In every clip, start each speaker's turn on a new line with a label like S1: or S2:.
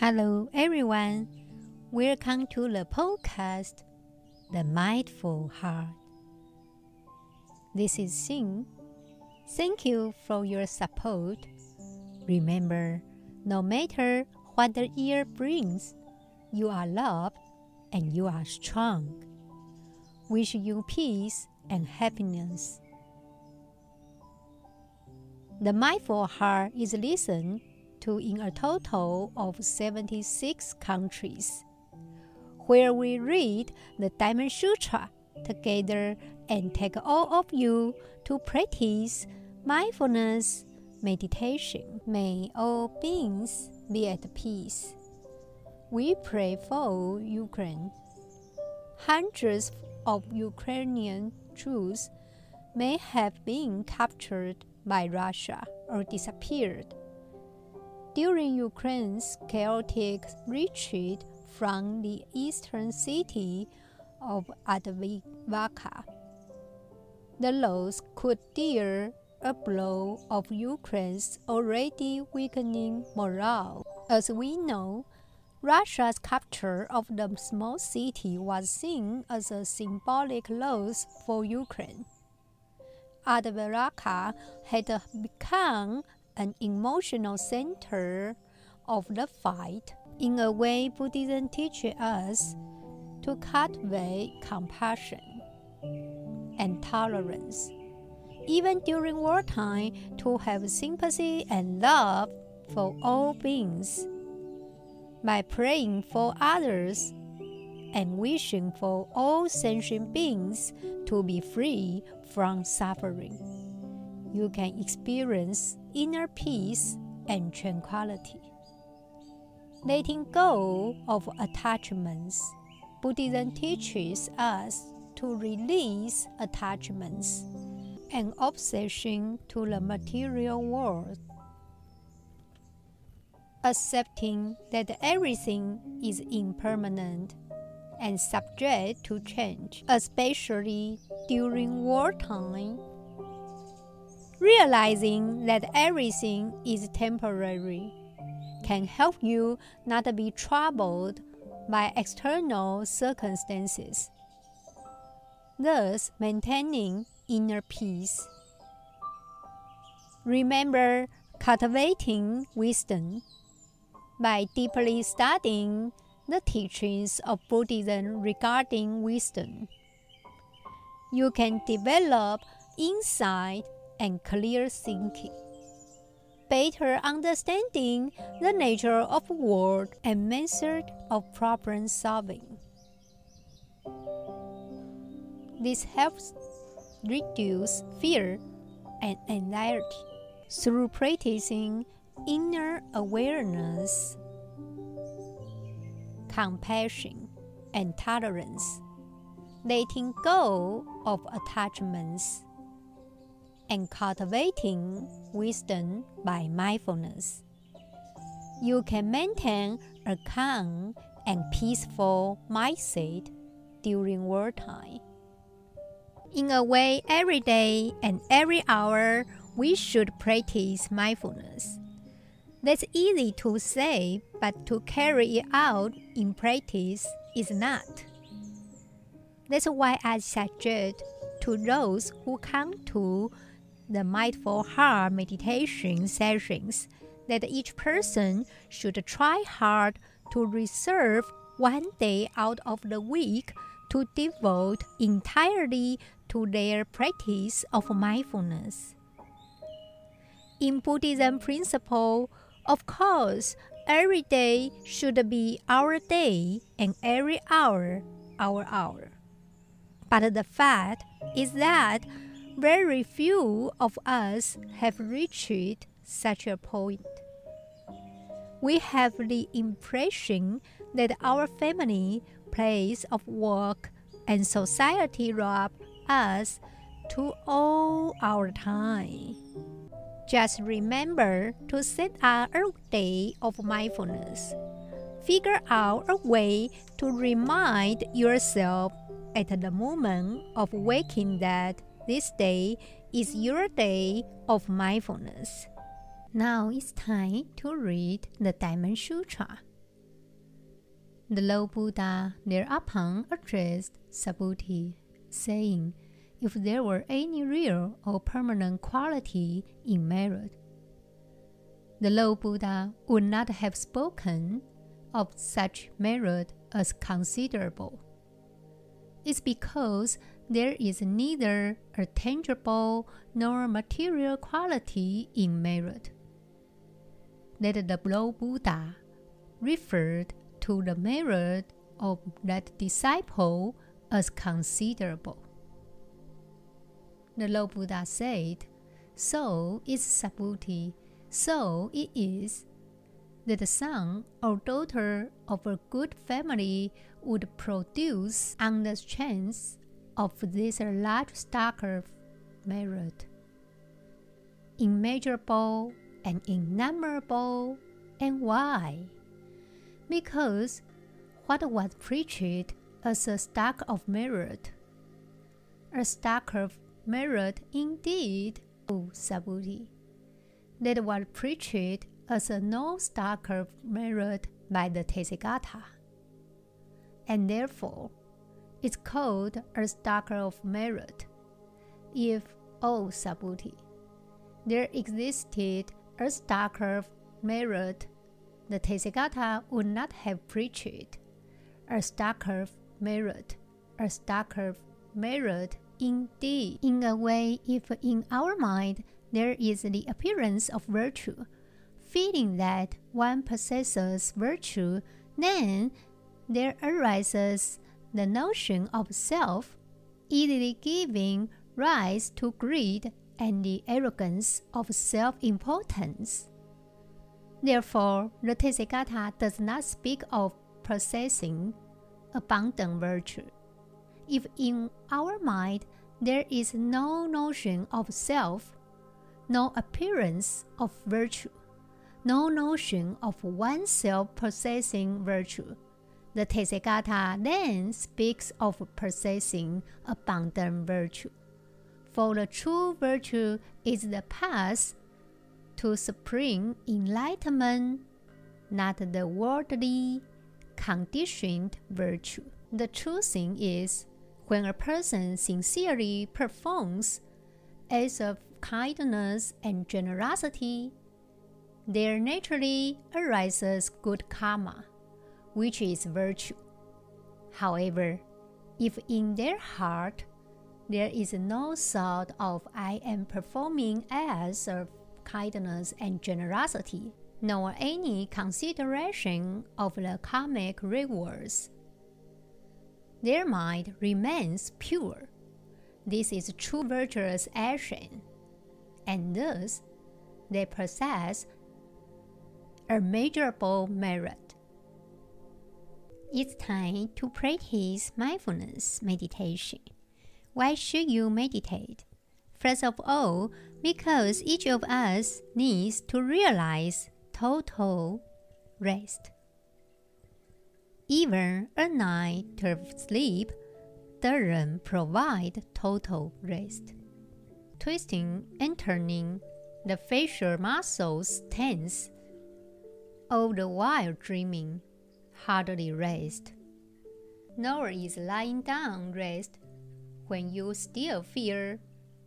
S1: Hello, everyone. Welcome to the podcast, The Mindful Heart. This is Xin. Thank you for your support. Remember, no matter what the year brings, you are loved and you are strong. Wish you peace and happiness. The Mindful Heart is listened to in a total of 76 countries, where we read the Diamond Sutra together and take all of you to practice mindfulness meditation. May all beings be at peace. We pray for Ukraine. Hundreds of Ukrainian Jews may have been captured by Russia or disappeared during Ukraine's chaotic retreat from the eastern city of Avdiivka. The loss could deal a blow of Ukraine's already weakening morale. As we know, Russia's capture of the small city was seen as a symbolic loss for Ukraine. Avdiivka had become an emotional center of the fight. In a way, Buddhism teaches us to cultivate compassion and tolerance. Even during wartime, to have sympathy and love for all beings. By praying for others and wishing for all sentient beings to be free from suffering you can experience inner peace and tranquility. Letting go of attachments, Buddhism teaches us to release attachments and obsession to the material world. Accepting that everything is impermanent and subject to change, especially during wartime Realizing that everything is temporary can help you not be troubled by external circumstances, thus maintaining inner peace. Remember cultivating wisdom by deeply studying the teachings of Buddhism regarding wisdom. You can develop insight and clear thinking. Better understanding the nature of world and method of problem solving. This helps reduce fear and anxiety through practicing inner awareness, compassion, and tolerance, letting go of attachments and cultivating wisdom by mindfulness. You can maintain a calm and peaceful mindset during wartime. In a way, every day and every hour, we should practice mindfulness. That's easy to say, but to carry it out in practice is not. That's why I suggest to those who come to the mindful heart meditation sessions that each person should try hard to reserve one day out of the week to devote entirely to their practice of mindfulness. In Buddhism principle, of course, every day should be our day and every hour our hour. But the fact is that very few of us have reached such a point. We have the impression that our family, place of work, and society rob us to all our time. Just remember to set out a day of mindfulness. Figure out a way to remind yourself at the moment of waking that this day is your day of mindfulness. Now it's time to read the Diamond Sutra. The Lord Buddha thereupon addressed Subhuti, saying, If there were any real or permanent quality in merit, the Lord Buddha would not have spoken of such merit as considerable. It's because there is neither a tangible nor material quality in merit. That the Lord Buddha referred to the merit of that disciple as considerable. The Lord Buddha said, So is Subhuti, so it is. That the son or daughter of a good family would produce on the strength of this large stock of merit. Immeasurable and innumerable. And why? Because what was preached as a stock of merit, a stock of merit indeed, O Subhuti, that was preached as a no stock of merit by the Tathagata, and therefore it's called a stock of merit. If, O Subhuti, there existed a stock of merit, the Tathagata would not have preached a stock of merit, a stock of merit indeed. In a way, if in our mind there is the appearance of virtue, feeling that one possesses virtue, then there arises the notion of self, easily giving rise to greed and the arrogance of self importance. Therefore, the Tathagata does not speak of possessing abundant virtue. If in our mind there is no notion of self, no appearance of virtue, no notion of oneself possessing virtue, the Tathagata then speaks of possessing abundant virtue. For the true virtue is the path to supreme enlightenment, not the worldly, conditioned virtue. The true thing is when a person sincerely performs acts of kindness and generosity, there naturally arises good karma, which is virtue. However, if in their heart there is no thought of I am performing acts of kindness and generosity, nor any consideration of the karmic rewards. Their mind remains pure. This is true virtuous action, and thus they possess a measurable merit. It's time to practice mindfulness meditation. Why should you meditate? First of all, because each of us needs to realize total rest. Even a night of sleep doesn't provide total rest. Twisting and turning the facial muscles tense, all the while dreaming, hardly rest. Nor is lying down rest when you still feel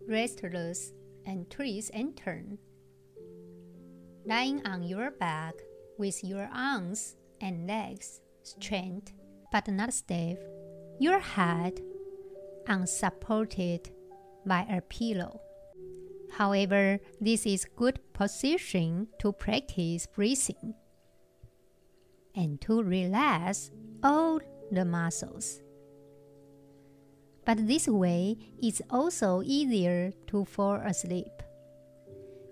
S1: restless and twist and turn. Lying on your back with your arms and legs straight but not stiff, your head unsupported by a pillow. However, this is good position to practice breathing and to relax all the muscles but this way it's also easier to fall asleep.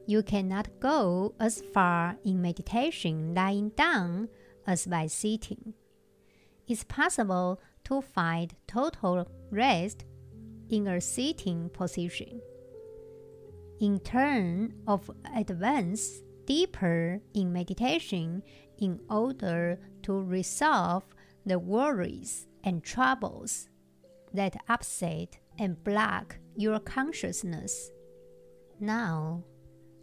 S1: You cannot go as far in meditation lying down as by sitting. It's possible to find total rest in a sitting position. In turn of advance deeper in meditation in order to resolve the worries and troubles that upset and block your consciousness. Now,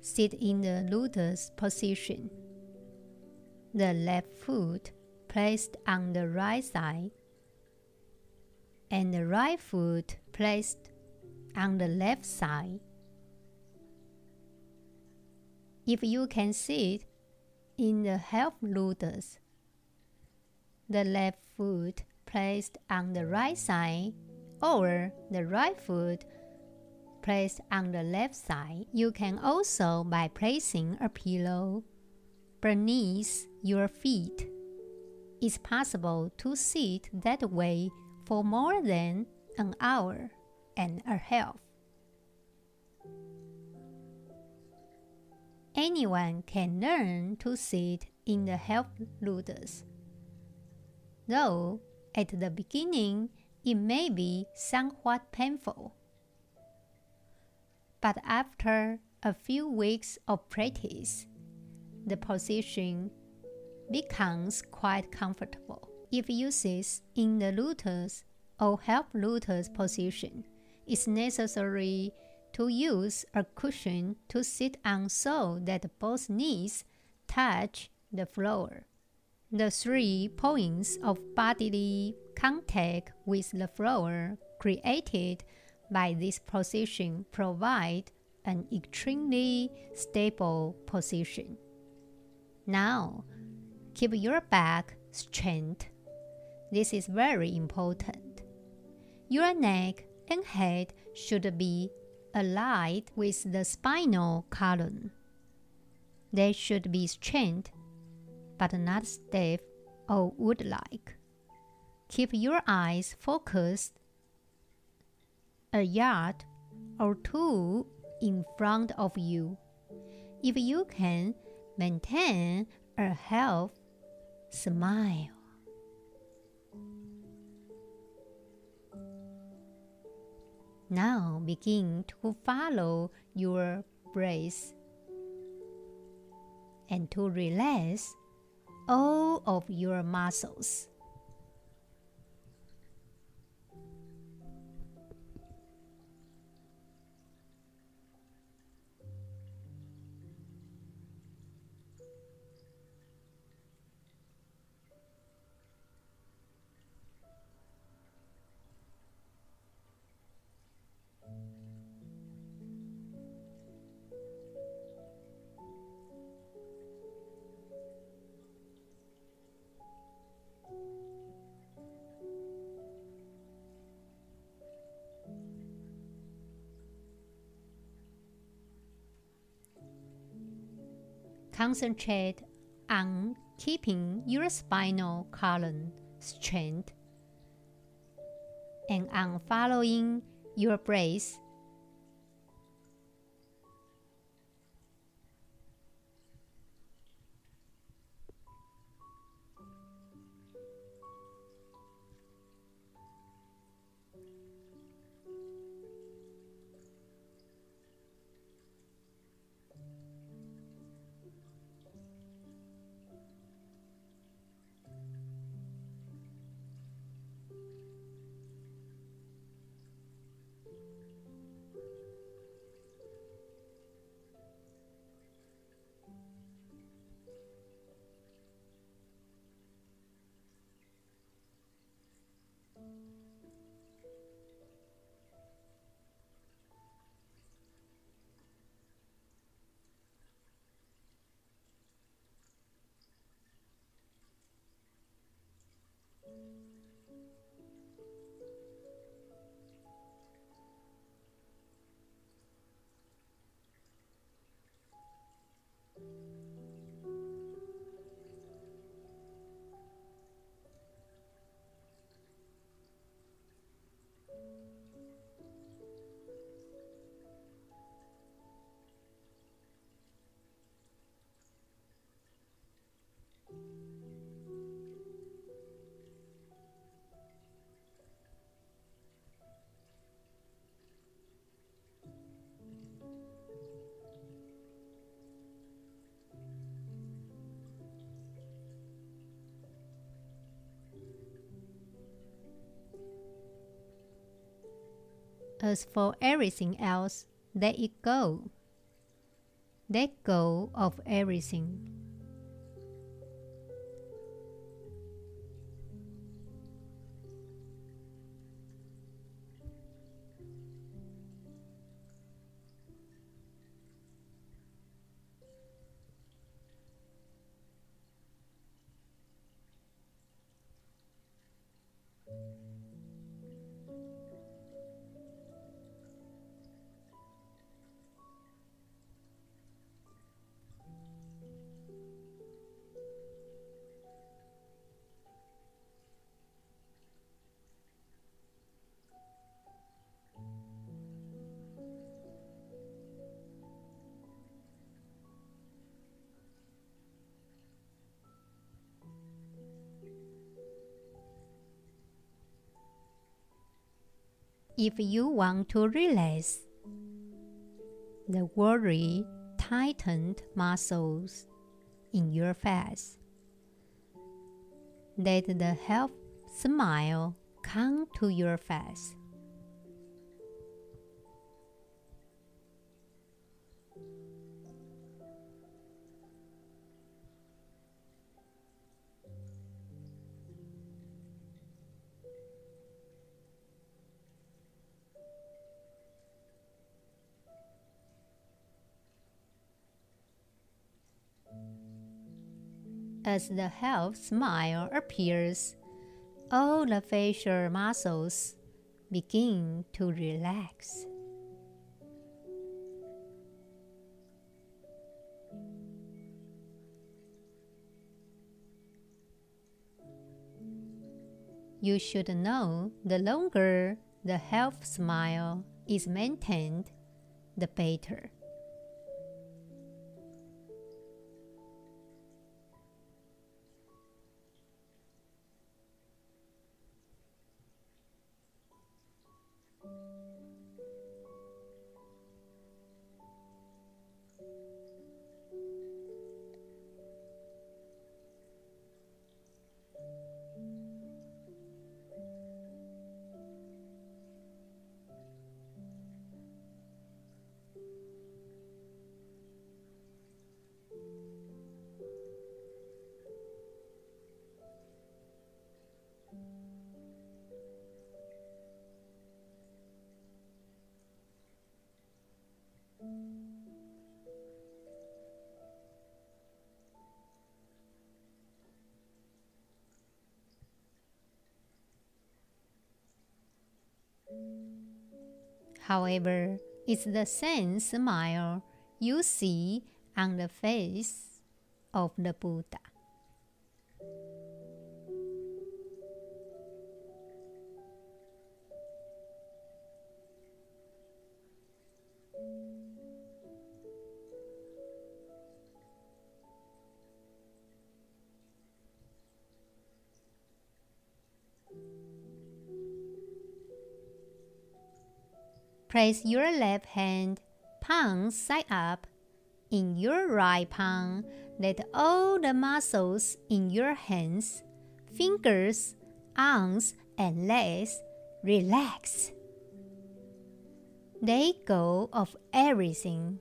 S1: sit in the lotus position. The left foot placed on the right side and the right foot placed on the left side. If you can sit in the half lotus, the left foot placed on the right side or the right foot placed on the left side. You can also by placing a pillow beneath your feet. It's possible to sit that way for more than an hour and a half. Anyone can learn to sit in the half lotus. Though at the beginning it may be somewhat painful. But after a few weeks of practice, the position becomes quite comfortable. If you sit in the lotus or half lotus position, it's necessary to use a cushion to sit on so that both knees touch the floor. The three points of bodily contact with the floor created by this position provide an extremely stable position. Now, keep your back straight. This is very important. Your neck and head should be aligned with the spinal column. They should be straight, but not stiff or wood-like. Keep your eyes focused a yard or two in front of you. If you can maintain a half smile. Now begin to follow your breath and to relax all of your muscles. Concentrate on keeping your spinal column straight and on following your breath As for everything else, let it go. Let go of everything. If you want to relax the worry tightened muscles in your face. Let the half smile come to your face. As the half smile appears, all the facial muscles begin to relax. You should know the longer the half smile is maintained, the better. However, it's the same smile you see on the face of the Buddha. Place your left hand palm side up in your right palm. Let all the muscles in your hands, fingers, arms, and legs relax. Let go of everything.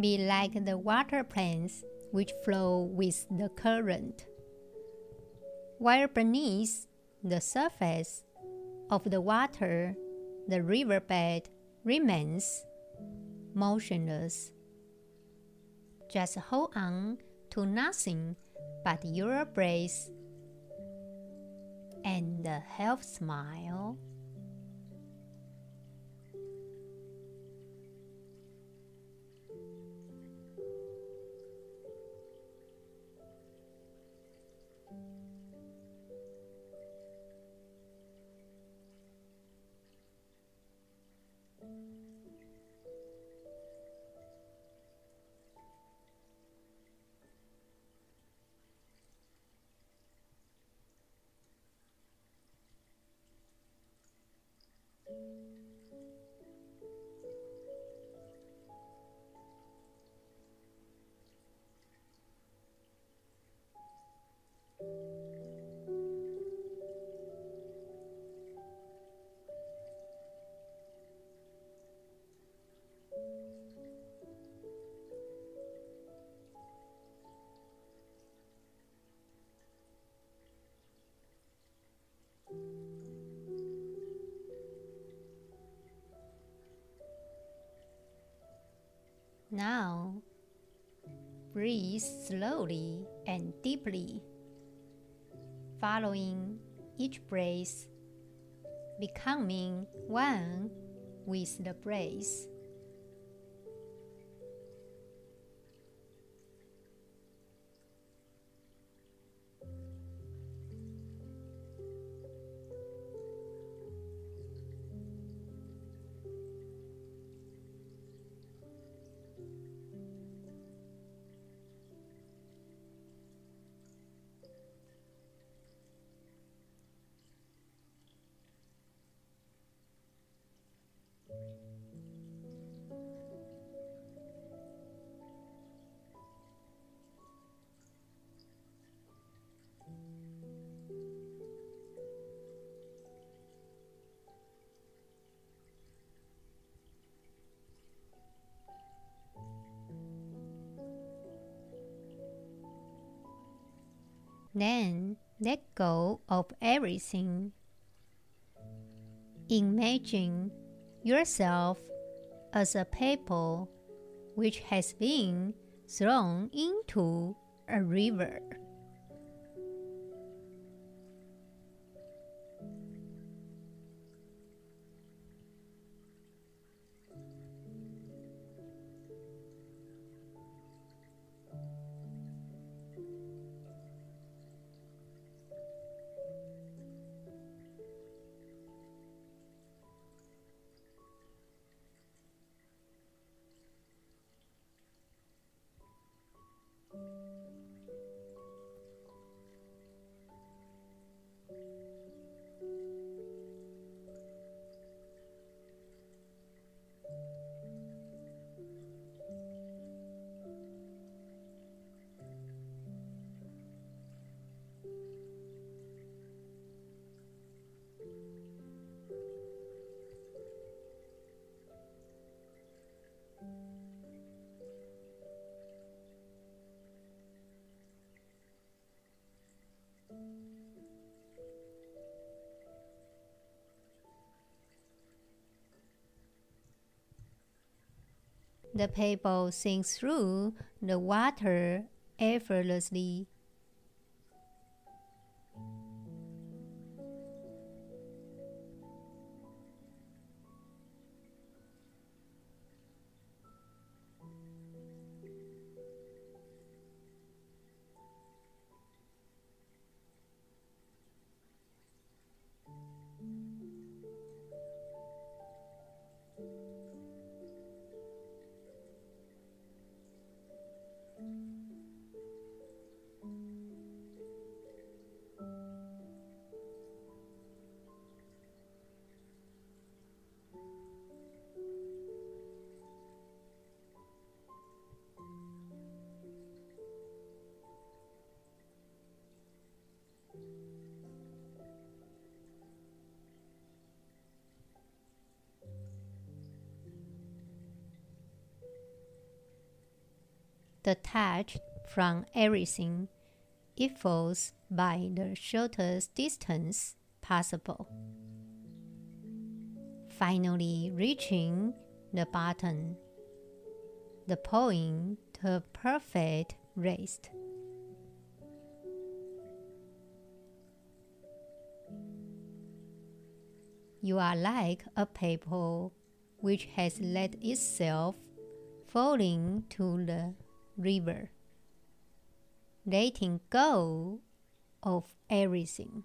S1: Be like the water plants which flow with the current. While beneath the surface of the water, the riverbed remains motionless. Just hold on to nothing but your breath and a half smile. Now, breathe slowly and deeply, following each breath, becoming one with the breath. Then let go of everything. Imagine yourself as a pebble which has been thrown into a river. The pebble sinks through the water effortlessly. Detached from everything, it falls by the shortest distance possible. Finally, reaching the bottom, the point to perfect rest. You are like a paper which has let itself falling to the river, letting go of everything.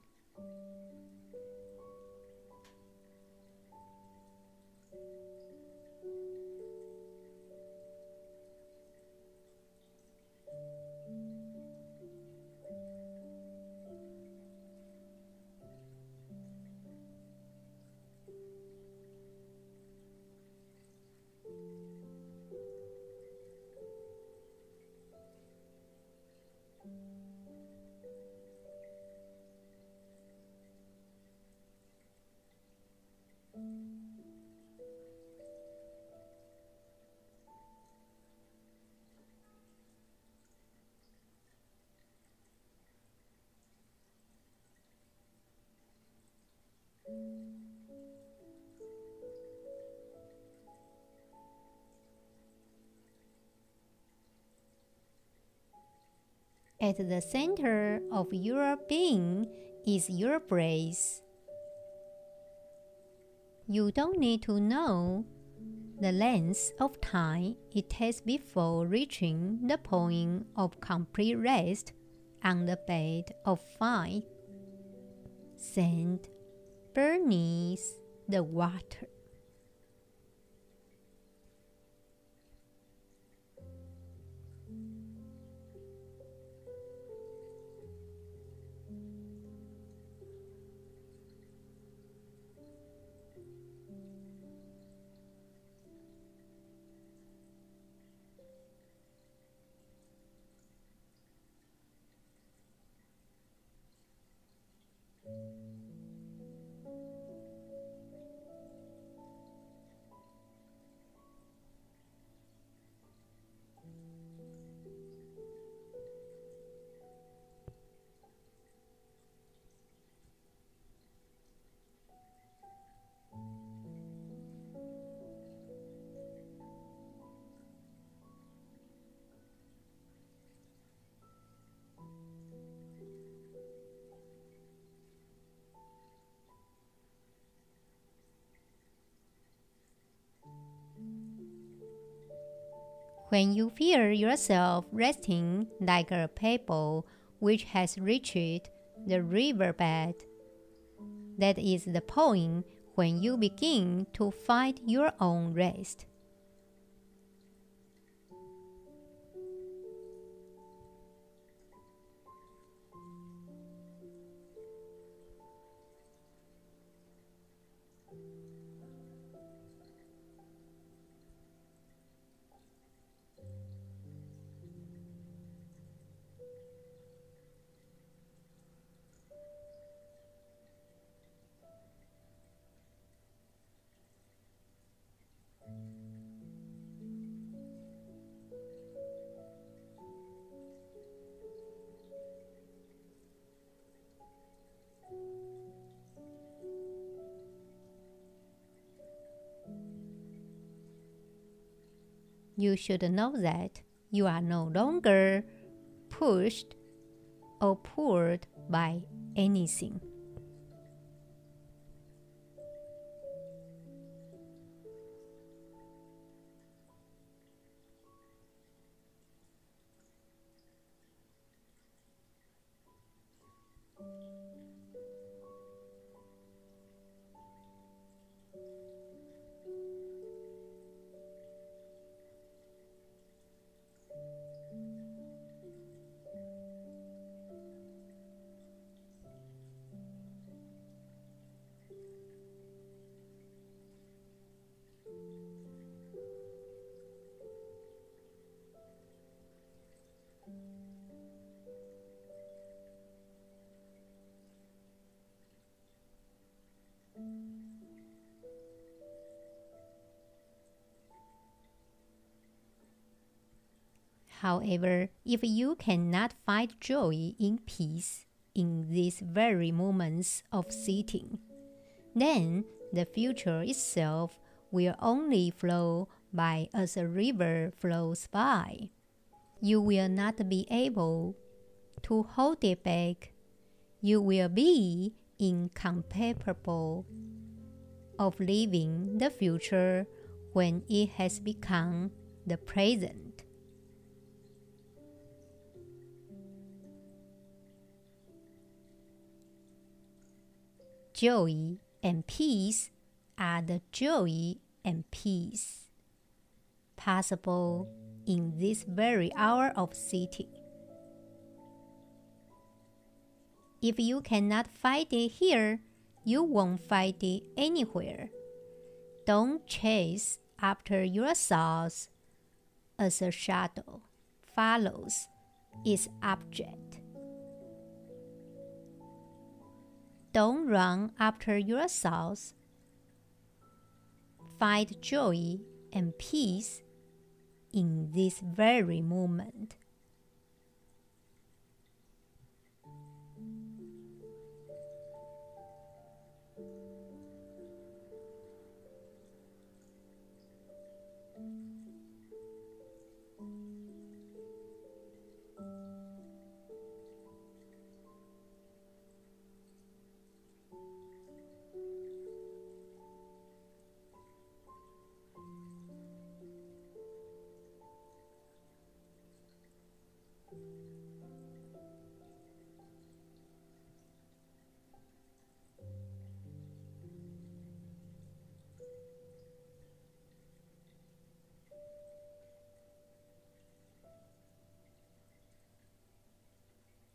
S1: At the center of your being is your breath. You don't need to know the length of time it takes before reaching the point of complete rest on the bed of fire. Sand beneath the water. When you feel yourself resting like a pebble which has reached the riverbed, that is the point when you begin to find your own rest. You should know that you are no longer pushed or pulled by anything. However, if you cannot find joy in peace in these very moments of sitting, then the future itself will only flow by as a river flows by. You will not be able to hold it back. You will be incapable of living the future when it has become the present. Joy and peace are the joy and peace possible in this very hour of sitting. If you cannot find it here, you won't find it anywhere. Don't chase after your thoughts as a shadow follows its object. Don't run after yourselves. Find joy and peace in this very moment.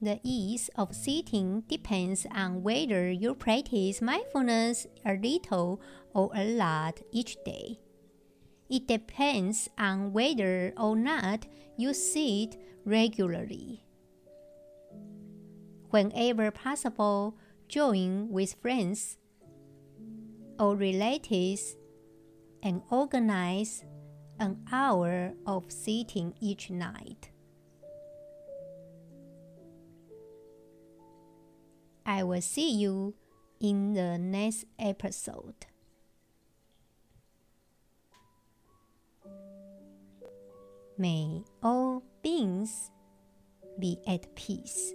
S1: The ease of sitting depends on whether you practice mindfulness a little or a lot each day. It depends on whether or not you sit regularly. Whenever possible, join with friends or relatives and organize an hour of sitting each night. I will see you in the next episode. May all beings be at peace.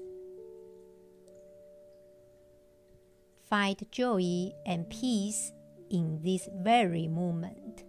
S1: Find joy and peace in this very moment.